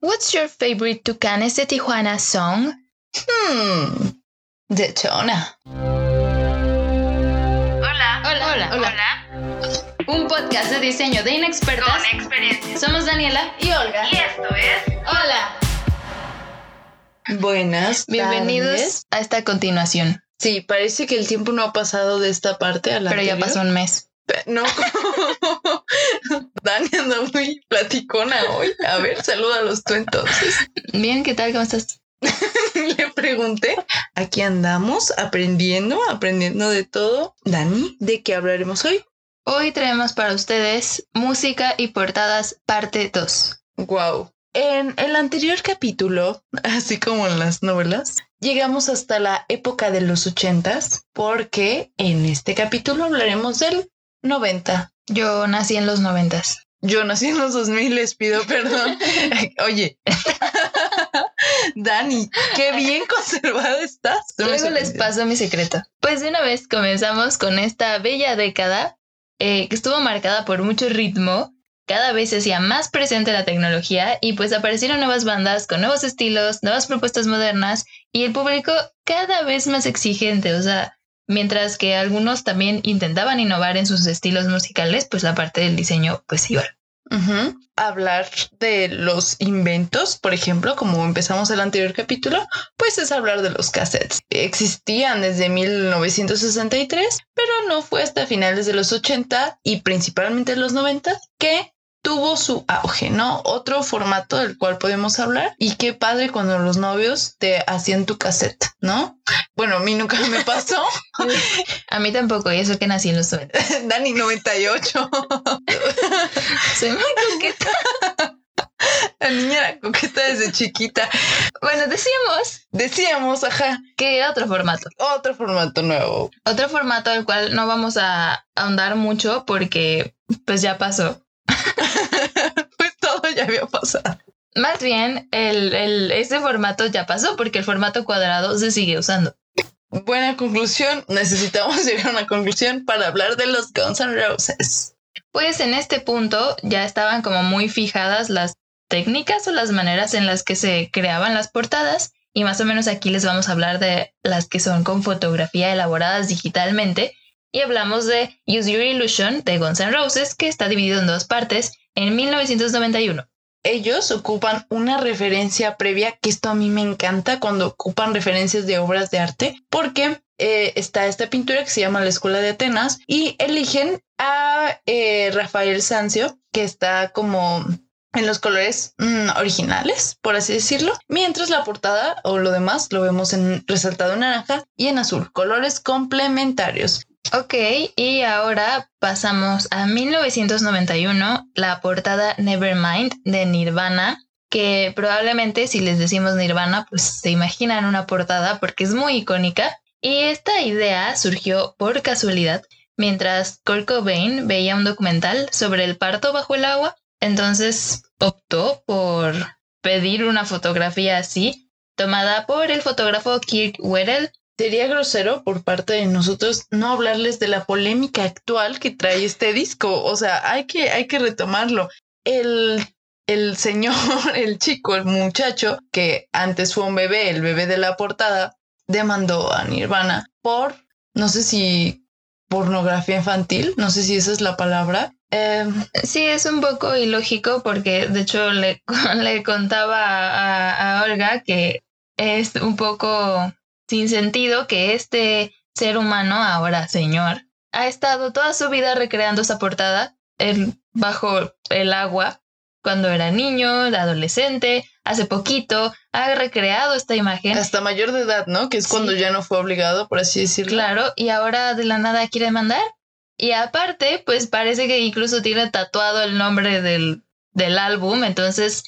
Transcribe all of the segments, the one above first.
What's your favorite Tucanes de Tijuana song? Hmm. Detona. Hola, hola, hola, hola. Un podcast de diseño de inexpertas Con experiencia. Somos Daniela Y Olga. Y esto es Hola. Buenas. Bienvenidos tardes. a esta continuación. Sí, parece que el tiempo no ha pasado de esta parte a la Pero ya pasó un mes. No. Dani anda muy platicona hoy. A ver, salúdalos tú entonces. Bien, ¿qué tal? ¿Cómo estás? Le pregunté. Aquí andamos aprendiendo, aprendiendo de todo. Dani, ¿de qué hablaremos hoy? Hoy traemos para ustedes música y portadas parte 2. Wow. En el anterior capítulo, así como en las novelas, llegamos hasta la época de los ochentas, porque en este capítulo hablaremos del 90. Yo nací en los noventas. Yo nací en los 2000, les pido perdón. Oye, Dani, qué bien conservada estás. Luego les paso mi secreto. Pues de una vez comenzamos con esta bella década eh, que estuvo marcada por mucho ritmo. Cada vez se hacía más presente la tecnología y pues aparecieron nuevas bandas con nuevos estilos, nuevas propuestas modernas y el público cada vez más exigente. O sea, mientras que algunos también intentaban innovar en sus estilos musicales, pues la parte del diseño pues. Ujú. Hablar de los inventos, por ejemplo, como empezamos el anterior capítulo, pues es hablar de los cassettes. Existían desde 1963, pero no fue hasta finales de los 80 y principalmente los 90 que tuvo su auge, ¿no? Otro formato del cual podemos hablar y qué padre cuando los novios te hacían tu cassette, ¿no? Bueno, a mí nunca me pasó. A mí tampoco, y eso que nací en los 90. Dani 98. Soy muy coqueta. La niña era coqueta desde chiquita. Bueno, decíamos Decíamos, ajá, que otro formato. otro formato nuevo. Otro formato del cual no vamos a ahondar mucho porque pues ya pasó. pues todo ya había pasado. Más bien, el, el, ese formato ya pasó porque el formato cuadrado se sigue usando. Buena conclusión. Necesitamos llegar a una conclusión para hablar de los Guns N' Roses. Pues en este punto ya estaban como muy fijadas las técnicas o las maneras en las que se creaban las portadas y más o menos aquí les vamos a hablar de las que son con fotografía elaboradas digitalmente y hablamos de Use Your Illusion de Guns N' Roses que está dividido en dos partes en 1991. Ellos ocupan una referencia previa, que esto a mí me encanta cuando ocupan referencias de obras de arte, porque eh, está esta pintura que se llama La Escuela de Atenas y eligen a eh, Rafael Sanzio, que está como en los colores mm, originales, por así decirlo, mientras la portada o lo demás lo vemos en resaltado en naranja y en azul, colores complementarios. Ok, y ahora pasamos a 1991, la portada Nevermind de Nirvana, que probablemente si les decimos Nirvana, pues se imaginan una portada porque es muy icónica. Y esta idea surgió por casualidad mientras Kurt Cobain veía un documental sobre el parto bajo el agua, entonces optó por pedir una fotografía así, tomada por el fotógrafo Kirk Weddell Sería grosero por parte de nosotros no hablarles de la polémica actual que trae este disco. O sea, hay que, hay que retomarlo. El, el señor, el chico, el muchacho, que antes fue un bebé, el bebé de la portada, demandó a Nirvana por, no sé si pornografía infantil, no sé si esa es la palabra. Eh, Sí, es un poco ilógico porque de hecho le, le contaba a, a Olga que es un poco sin sentido que este ser humano, ahora señor, ha estado toda su vida recreando esa portada el- bajo el agua cuando era niño, adolescente, hace poquito, ha recreado esta imagen. hasta mayor de edad, ¿no? Que es Sí. cuando ya no fue obligado, por así decirlo. Claro, y ahora de la nada quiere mandar. Y aparte, pues parece que incluso tiene tatuado el nombre del, del álbum, entonces,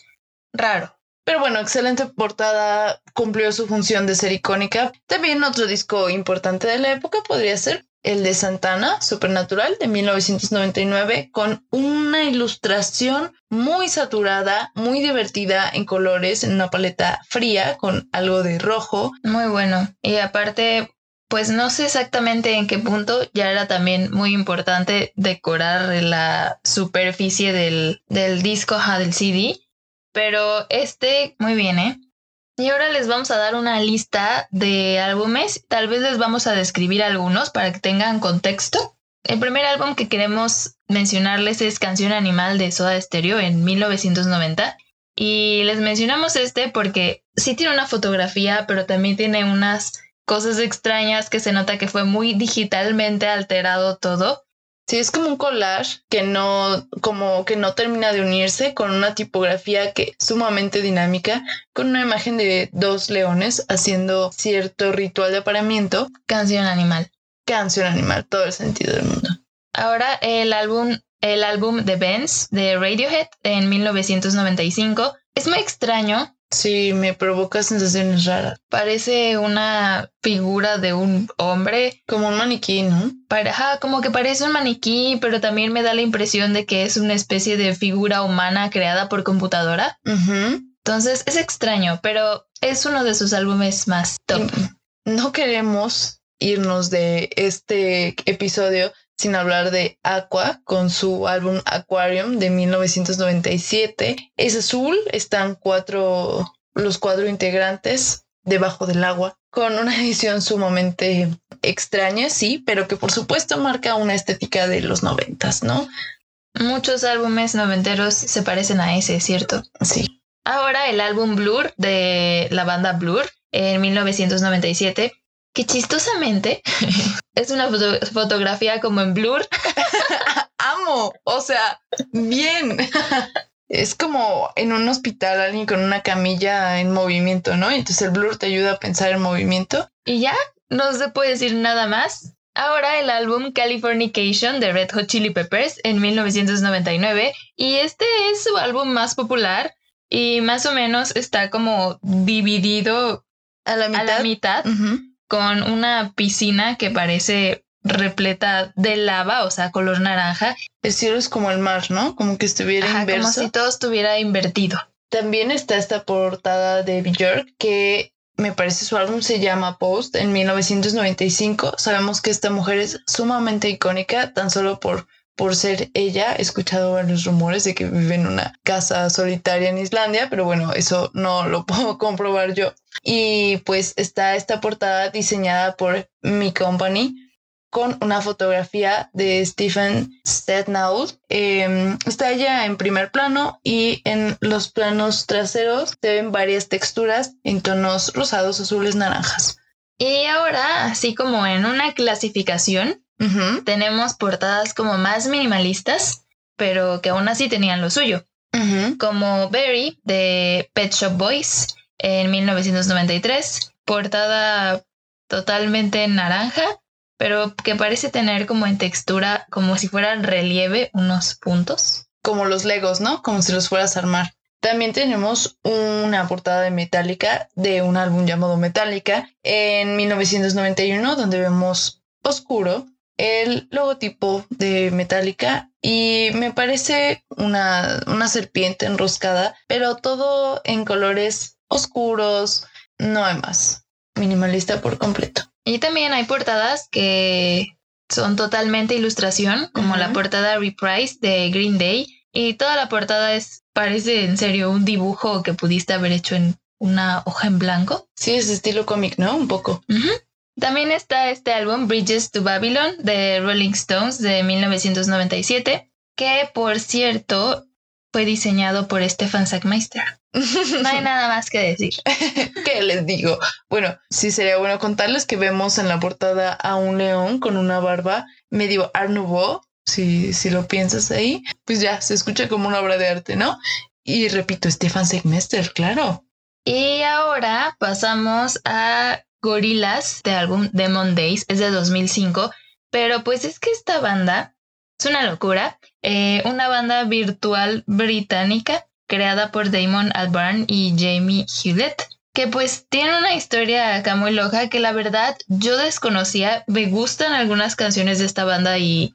raro. Pero bueno, excelente portada, cumplió su función de ser icónica. También otro disco importante de la época podría ser el de Santana, Supernatural, de 1999, con una ilustración muy saturada, muy divertida en colores, en una paleta fría, con algo de rojo. Muy bueno. Y aparte, pues no sé exactamente en qué punto ya era también muy importante decorar la superficie del, del disco, del CD. Pero este muy bien, ¿eh? Y ahora les vamos a dar una lista de álbumes, tal vez les vamos a describir algunos para que tengan contexto. El primer álbum que queremos mencionarles es Canción Animal de Soda Stereo en 1990. Y les mencionamos este porque sí tiene una fotografía, pero también tiene unas cosas extrañas que se nota que fue muy digitalmente alterado todo. Sí, es como un collage que no, como que no termina de unirse con una tipografía que sumamente dinámica, con una imagen de dos leones haciendo cierto ritual de apareamiento. Canción animal. Canción animal, todo el sentido del mundo. Ahora el álbum, el álbum The Benz de Radiohead en 1995 es muy extraño Sí, me provoca sensaciones raras. Parece una figura de un hombre. Como un maniquí, ¿no? Para, como que parece un maniquí, pero también me da la impresión de que es una especie de figura humana creada por computadora. Entonces es extraño, pero es uno de sus álbumes más top. No queremos irnos de este episodio sin hablar de Aqua con su álbum Aquarium de 1997. Es azul, están cuatro, los cuatro integrantes debajo del agua, con una edición sumamente extraña, sí, pero que por supuesto marca una estética de los noventas, ¿no? Muchos álbumes noventeros se parecen a ese, ¿cierto? Sí. Ahora el álbum Blur de la banda Blur en 1997 que chistosamente es una fotografía como en blur. Amo, o sea, bien. es como en un hospital alguien con una camilla en movimiento, ¿no? Entonces el blur te ayuda a pensar en movimiento. Y ya, no se puede decir nada más. Ahora el álbum Californication de Red Hot Chili Peppers en 1999 y este es su álbum más popular y más o menos está como dividido a la mitad. A la mitad con una piscina que parece repleta de lava, o sea, color naranja. El cielo es como el mar, ¿no? Como que estuviera inverso. Como si todo estuviera invertido. También está esta portada de Björk que me parece su álbum se llama Post en 1995. Sabemos que esta mujer es sumamente icónica, tan solo por por ser ella, he escuchado varios rumores de que vive en una casa solitaria en Islandia, pero bueno, eso no lo puedo comprobar yo. Y pues está esta portada diseñada por Mi Company con una fotografía de Stephen Stednaul. Em, está ella en primer plano y en los planos traseros se ven varias texturas en tonos rosados, azules, naranjas. Y ahora, así como en una clasificación, tenemos portadas como más minimalistas, pero que aún así tenían lo suyo. Como Berry de Pet Shop Boys en 1993, portada totalmente naranja, pero que parece tener como en textura, como si fuera relieve, unos puntos. Como los Legos, ¿no? Como si los fueras a armar. También tenemos una portada de Metallica de un álbum llamado Metallica en 1991, donde vemos oscuro, el logotipo de Metallica y me parece una, una serpiente enroscada, pero todo en colores oscuros, no hay más. Minimalista por completo. Y también hay portadas que son totalmente ilustración, como la portada Reprise de Green Day. Y toda la portada es, parece en serio un dibujo que pudiste haber hecho en una hoja en blanco. Sí, es estilo cómic, ¿no? Un poco. También está este álbum Bridges to Babylon de Rolling Stones de 1997, que por cierto fue diseñado por Stefan Sackmeister. No hay nada más que decir. ¿Qué les digo? Bueno, sí sería bueno contarles que vemos en la portada a un león con una barba medio Art Nouveau, si, si lo piensas ahí, pues ya se escucha como una obra de arte, ¿no? Y repito, Stefan Sackmeister, claro. Y ahora pasamos a Gorillaz de álbum Demon Days, es de 2005, pero pues es que esta banda es una locura, eh, una banda virtual británica creada por Damon Albarn y Jamie Hewlett, que pues tiene una historia acá muy loca que la verdad yo desconocía, me gustan algunas canciones de esta banda y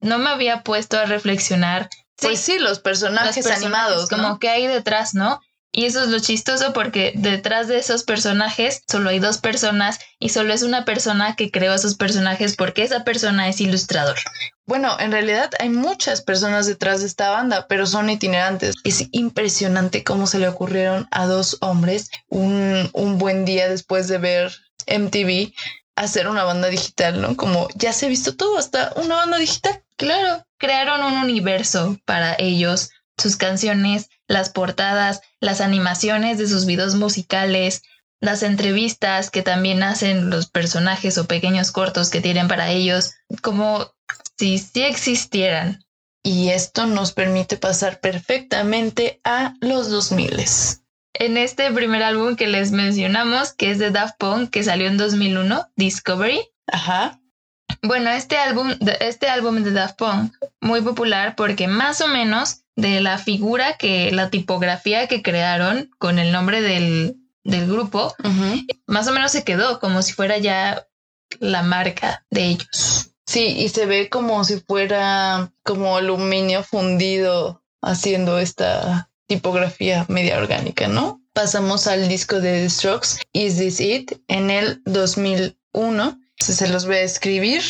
no me había puesto a reflexionar. Pues sí, los personajes, animados. Como que hay detrás, ¿no? Y eso es lo chistoso porque detrás de esos personajes solo hay dos personas y solo es una persona que creó esos personajes porque esa persona es ilustrador. Bueno, en realidad hay muchas personas detrás de esta banda, pero son itinerantes. Es impresionante cómo se le ocurrieron a dos hombres un, un buen día después de ver MTV hacer una banda digital, ¿no? Como ya se ha visto todo, hasta una banda digital. Claro, crearon un universo para ellos, sus canciones, las portadas, las animaciones de sus videos musicales, las entrevistas que también hacen los personajes o pequeños cortos que tienen para ellos, como si sí existieran. Y esto nos permite pasar perfectamente a los 2000. En este primer álbum que les mencionamos, que es de Daft Punk, que salió en 2001, Discovery. Ajá. Bueno, este álbum, este álbum de Daft Punk, muy popular porque más o menos de la figura que, la tipografía que crearon con el nombre del, del grupo, más o menos se quedó como si fuera ya la marca de ellos. Sí, y se ve como si fuera como aluminio fundido haciendo esta tipografía media orgánica, ¿no? Pasamos al disco de The Strokes, Is This It, en el 2001. Se los voy a escribir.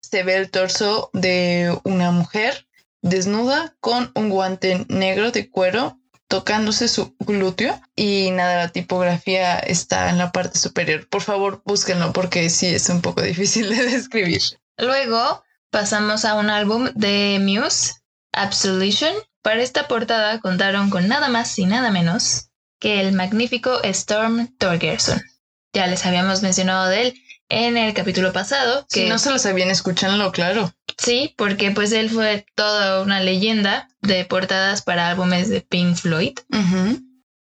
Se ve el torso de una mujer desnuda con un guante negro de cuero tocándose su glúteo y nada, la tipografía está en la parte superior. Por favor, búsquenlo porque sí es un poco difícil de describir. Luego pasamos a un álbum de Muse, Absolution. Para esta portada contaron con nada más y nada menos que el magnífico Storm Torgerson. Ya les habíamos mencionado de él en el capítulo pasado. Que si no se lo sabían, escúchanlo, claro. Sí, porque pues él fue toda una leyenda de portadas para álbumes de Pink Floyd.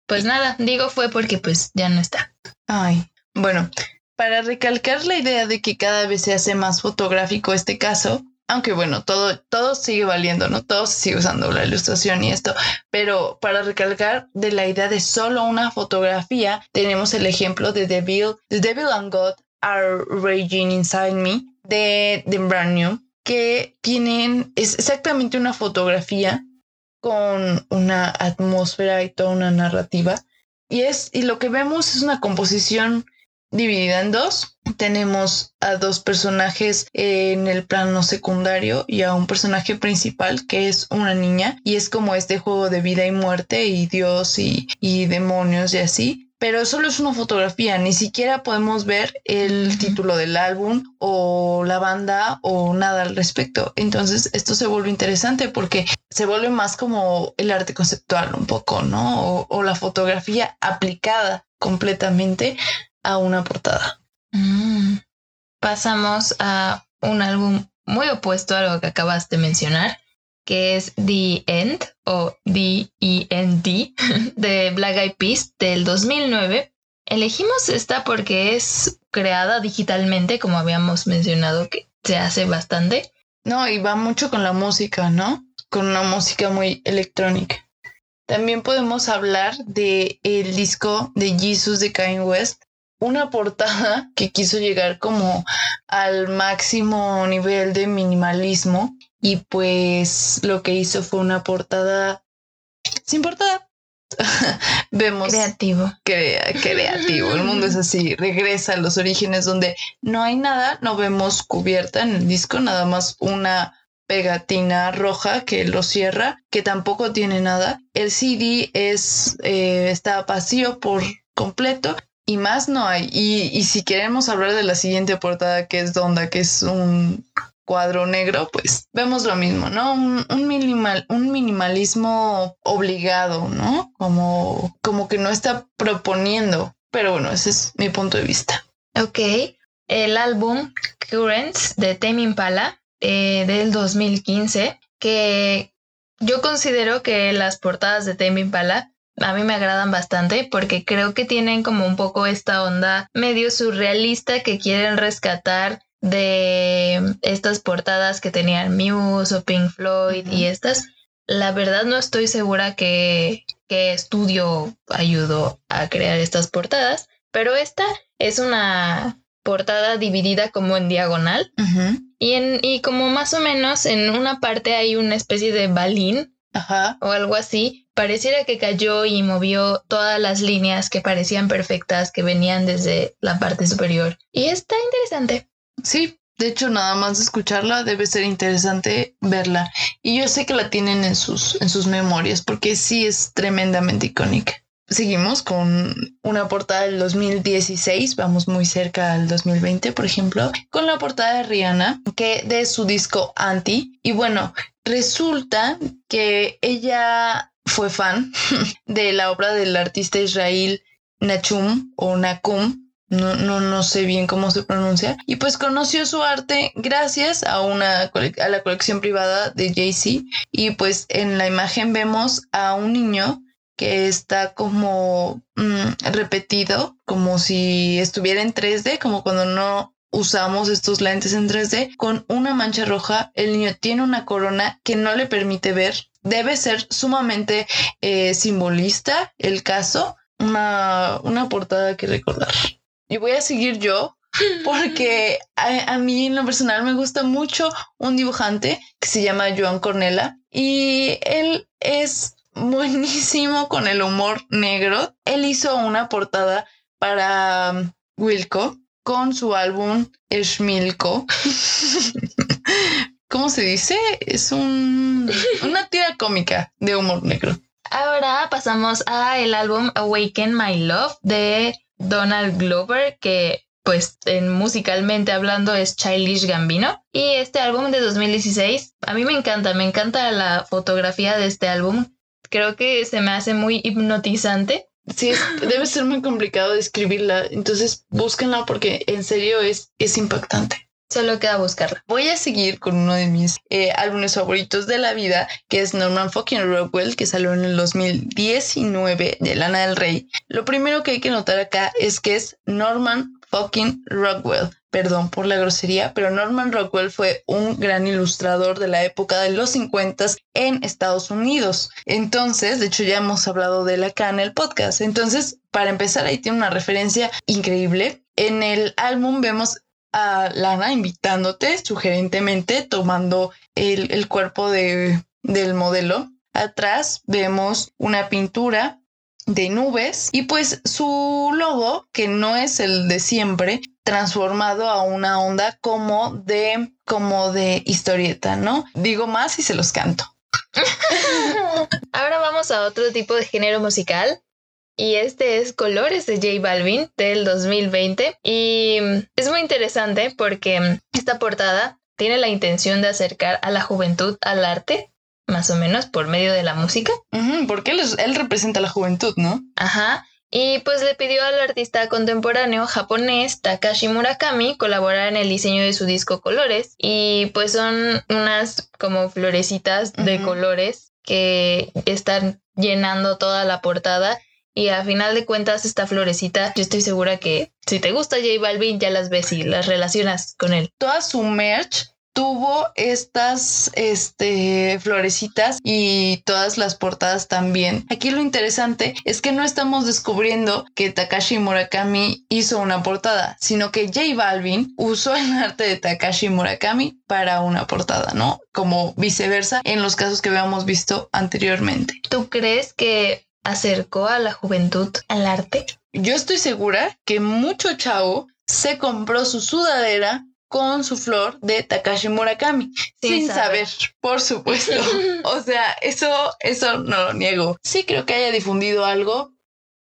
Pues nada, digo fue porque pues ya no está. Ay, bueno, para recalcar la idea de que cada vez se hace más fotográfico este caso, aunque bueno, todo, todo sigue valiendo, ¿no? Todo se sigue usando la ilustración y esto, pero para recalcar de la idea de solo una fotografía, tenemos el ejemplo de Devil, The Devil and God Are Raging Inside Me de The que tienen, es exactamente una fotografía con una atmósfera y toda una narrativa. Y es, y lo que vemos es una composición dividida en dos. Tenemos a dos personajes en el plano secundario y a un personaje principal que es una niña y es como este juego de vida y muerte y Dios y, y demonios y así pero solo es una fotografía, ni siquiera podemos ver el título del álbum o la banda o nada al respecto. Entonces esto se vuelve interesante porque se vuelve más como el arte conceptual un poco, ¿no? O, la fotografía aplicada completamente a una portada. Mm. Pasamos a un álbum muy opuesto a lo que acabas de mencionar, que es The End o The E-N-D de Black Eyed Peas del 2009. Elegimos esta porque es creada digitalmente, como habíamos mencionado que se hace bastante. No, y va mucho con la música, ¿no? Con una música muy electrónica. También podemos hablar de el disco de Jesus de Kanye West, una portada que quiso llegar como al máximo nivel de minimalismo y pues lo que hizo fue una portada sin portada. Vemos creativo. creativo. El mundo es así. Regresa a los orígenes donde no hay nada, no vemos cubierta en el disco, nada más una pegatina roja que lo cierra, que tampoco tiene nada. El CD es eh, está vacío por completo y más no hay. Y, y si queremos hablar de la siguiente portada que es Donda, que es un cuadro negro, pues vemos lo mismo, ¿no? Un, minimal, un minimalismo obligado, ¿no? Como, como que no está proponiendo. Pero bueno, ese es mi punto de vista. Ok. El álbum Currents de Tame Impala eh, del 2015, que yo considero que las portadas de Tame Impala a mí me agradan bastante porque creo que tienen como un poco esta onda medio surrealista que quieren rescatar de estas portadas que tenían Muse o Pink Floyd y estas, la verdad no estoy segura que, qué estudio ayudó a crear estas portadas, pero esta es una portada dividida como en diagonal y, en, y como más o menos en una parte hay una especie de balín o algo así pareciera que cayó y movió todas las líneas que parecían perfectas que venían desde la parte superior. Y está interesante. Sí, de hecho, nada más de escucharla debe ser interesante verla. Y yo sé que la tienen en sus, en sus memorias porque sí es tremendamente icónica. Seguimos con una portada del 2016, vamos muy cerca al 2020, por ejemplo, con la portada de Rihanna, que de su disco Anti. Y bueno, resulta que ella fue fan de la obra del artista Israel Nachum o Nakum, no, no, no sé bien cómo se pronuncia. Y pues conoció su arte gracias a una a la colección privada de Jay-Z. Y pues en la imagen vemos a un niño que está como mm, repetido, como si estuviera en 3D, como cuando no usamos estos lentes en 3D, con una mancha roja. El niño tiene una corona que no le permite ver. Debe ser sumamente eh, simbolista el caso. Una, una portada que recordar y voy a seguir yo porque a, mí en lo personal me gusta mucho un dibujante que se llama Joan Cornela y él es buenísimo con el humor negro. Él hizo una portada para um, Wilco con su álbum Schmilko. ¿Cómo se dice? Es un, una tira cómica de humor negro. Ahora pasamos a el álbum Awaken My Love de Donald Glover, que pues en musicalmente hablando es Childish Gambino. Y este álbum de 2016, a mí me encanta, me encanta la fotografía de este álbum. Creo que se me hace muy hipnotizante. Sí, debe ser muy complicado describirla, entonces búsquenla porque en serio es, es impactante. Solo queda buscarla. Voy a seguir con uno de mis eh, álbumes favoritos de la vida, que es Norman fucking Rockwell, que salió en el 2019 de Lana del Rey. Lo primero que hay que notar acá es que es Norman fucking Rockwell. Perdón por la grosería, pero Norman Rockwell fue un gran ilustrador de la época de los 50 en Estados Unidos. Entonces, de hecho ya hemos hablado de él acá en el podcast. Entonces, para empezar, ahí tiene una referencia increíble. En el álbum vemos a Lana invitándote sugerentemente, tomando el, cuerpo de, del modelo. Atrás vemos una pintura de nubes y pues su logo, que no es el de siempre, transformado a una onda como de como de historieta, ¿no? Digo más y se los canto. Ahora vamos a otro tipo de género musical y este es Colores de J Balvin del 2020 y es muy interesante porque esta portada tiene la intención de acercar a la juventud al arte, más o menos por medio de la música. porque él, representa a la juventud, ¿no? Ajá. Y pues le pidió al artista contemporáneo japonés Takashi Murakami colaborar en el diseño de su disco Colores. Y pues son unas como florecitas de colores que están llenando toda la portada y a final de cuentas, esta florecita, yo estoy segura que si te gusta J Balvin, ya las ves y las relacionas con él. Toda su merch tuvo estas este, florecitas y todas las portadas también. Aquí lo interesante es que no estamos descubriendo que Takashi Murakami hizo una portada, sino que J Balvin usó el arte de Takashi Murakami para una portada, ¿no? Como viceversa en los casos que habíamos visto anteriormente. ¿Tú crees que acercó a la juventud al arte? Yo estoy segura que mucho chavo se compró su sudadera con su flor de Takashi Murakami, sin, saber. por supuesto. o sea, eso, eso no lo niego. Sí creo que haya difundido algo.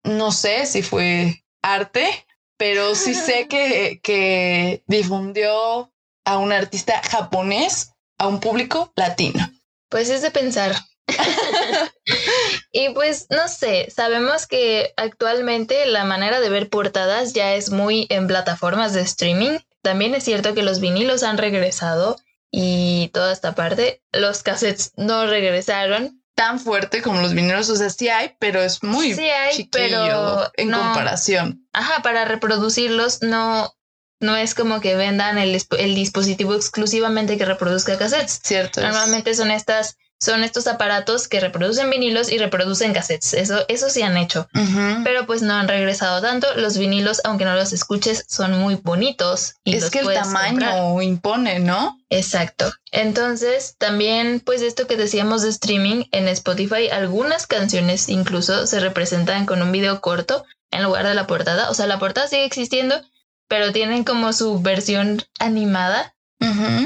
No sé si fue arte, pero sí sé que, que difundió a un artista japonés a un público latino. Pues es de pensar. y pues no sé, sabemos que actualmente la manera de ver portadas ya es muy en plataformas de streaming. También es cierto que los vinilos han regresado y toda esta parte, los cassettes no regresaron. Tan fuerte como los vinilos, o sea, sí hay, pero es muy sí hay, pero en comparación. Ajá, para reproducirlos no, no es como que vendan el, el dispositivo exclusivamente que reproduzca cassettes. Cierto. Normalmente son estas son estos aparatos que reproducen vinilos y reproducen cassettes. Eso, eso sí han hecho. Pero pues no han regresado tanto. Los vinilos, aunque no los escuches, son muy bonitos. Y es que el tamaño impone, ¿no? Exacto. Entonces, también, pues esto que decíamos de streaming en Spotify, algunas canciones incluso se representan con un video corto en lugar de la portada. O sea, la portada sigue existiendo, pero tienen como su versión animada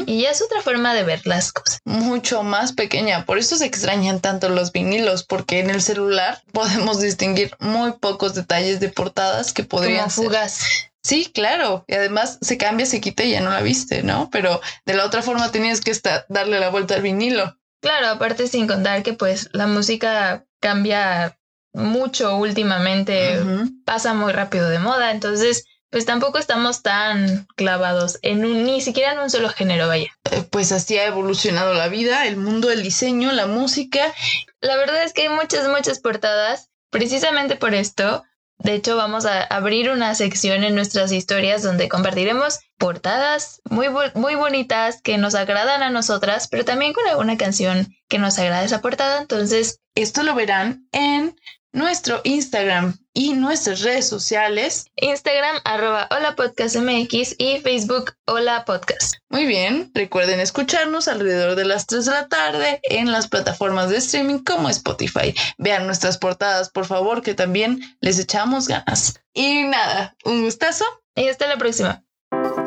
y ya es otra forma de ver las cosas. Mucho más pequeña. Por eso se extrañan tanto los vinilos, porque en el celular podemos distinguir muy pocos detalles de portadas que podrían Como fugas. Sí, claro. Y además se cambia, se quita y ya no la viste, ¿no? Pero de la otra forma tenías que estar, darle la vuelta al vinilo. Claro, aparte sin contar que pues la música cambia mucho últimamente, pasa muy rápido de moda, entonces pues tampoco estamos tan clavados en un, ni siquiera en un solo género, vaya. Eh, pues así ha evolucionado la vida, el mundo, el diseño, la música. La verdad es que hay muchas, muchas portadas, precisamente por esto. De hecho, vamos a abrir una sección en nuestras historias donde compartiremos portadas muy, muy bonitas que nos agradan a nosotras, pero también con alguna canción que nos agrada esa portada. Entonces, esto lo verán en nuestro Instagram y nuestras redes sociales. Instagram arroba hola podcast mx y Facebook hola podcast. Muy bien, recuerden escucharnos alrededor de las 3 de la tarde en las plataformas de streaming como Spotify. Vean nuestras portadas, por favor, que también les echamos ganas. Y nada, un gustazo. Y hasta la próxima.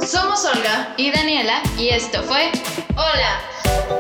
Somos Olga y Daniela y esto fue Hola.